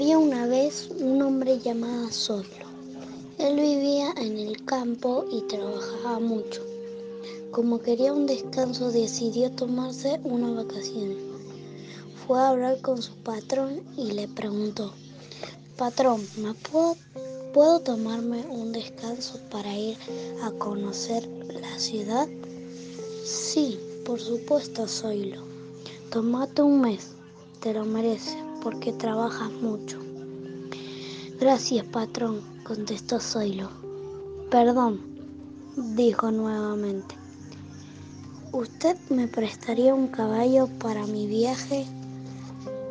Había una vez un hombre llamado Zoilo. Él vivía en el campo y trabajaba mucho. Como quería un descanso, decidió tomarse una vacación. Fue a hablar con su patrón y le preguntó, Patrón, ¿me puedo, puedo tomarme un descanso para ir a conocer la ciudad? Sí, por supuesto, Zoilo. Tómate un mes, te lo mereces porque trabajas mucho. Gracias, patrón, contestó Zoilo. Perdón, dijo nuevamente. ¿Usted me prestaría un caballo para mi viaje?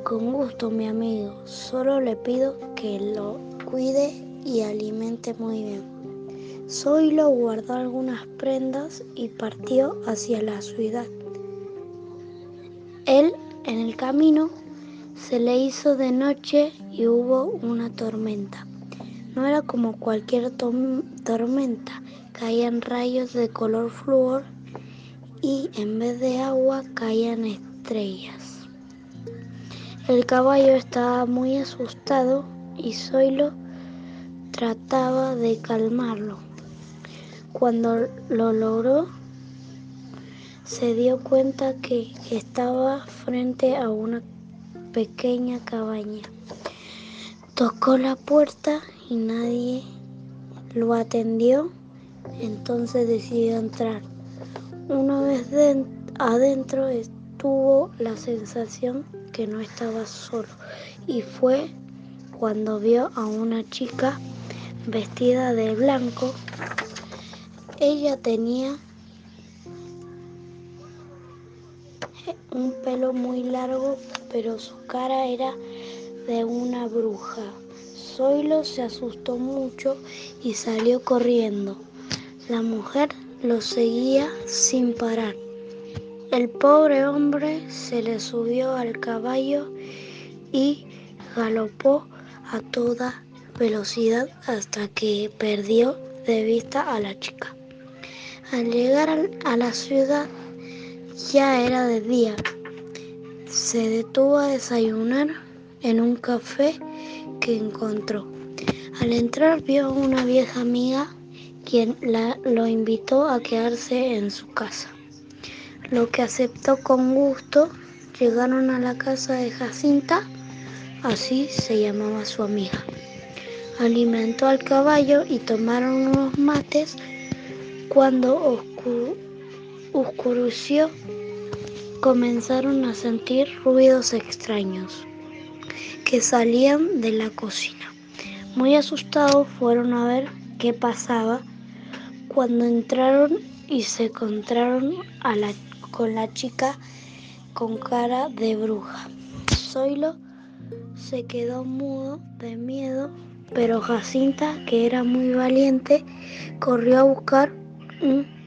Con gusto, mi amigo. Solo le pido que lo cuide y alimente muy bien. Zoilo guardó algunas prendas y partió hacia la ciudad. Él, en el camino, se le hizo de noche y hubo una tormenta. No era como cualquier tormenta, caían rayos de color flúor y en vez de agua caían estrellas. El caballo estaba muy asustado y Zoilo trataba de calmarlo. Cuando lo logró, se dio cuenta que estaba frente a una pequeña cabaña. Tocó la puerta y nadie lo atendió, entonces decidió entrar. Una vez adentro tuvo la sensación que no estaba solo y fue cuando vio a una chica vestida de blanco. Ella tenía un pelo muy largo, pero su cara era de una bruja. Zoilo se asustó mucho y salió corriendo. La mujer lo seguía sin parar. El pobre hombre se le subió al caballo y galopó a toda velocidad hasta que perdió de vista a la chica. Al llegar a la ciudad ya era de día. Se detuvo a desayunar en un café que encontró. Al entrar vio a una vieja amiga quien la, lo invitó a quedarse en su casa, lo que aceptó con gusto. Llegaron a la casa de Jacinta, así se llamaba su amiga. Alimentó al caballo y tomaron unos mates cuando oscureció comenzaron a sentir ruidos extraños que salían de la cocina. Muy asustados fueron a ver qué pasaba cuando entraron y se encontraron con la chica con cara de bruja. Zoilo se quedó mudo de miedo, pero Jacinta, que era muy valiente, corrió a buscar un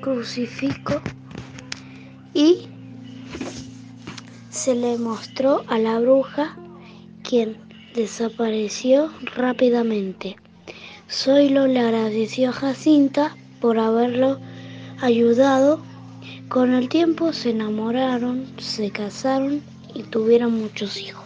crucifijo y se le mostró a la bruja, quien desapareció rápidamente. Zoilo le agradeció a Jacinta por haberlo ayudado. Con el tiempo se enamoraron, se casaron y tuvieron muchos hijos.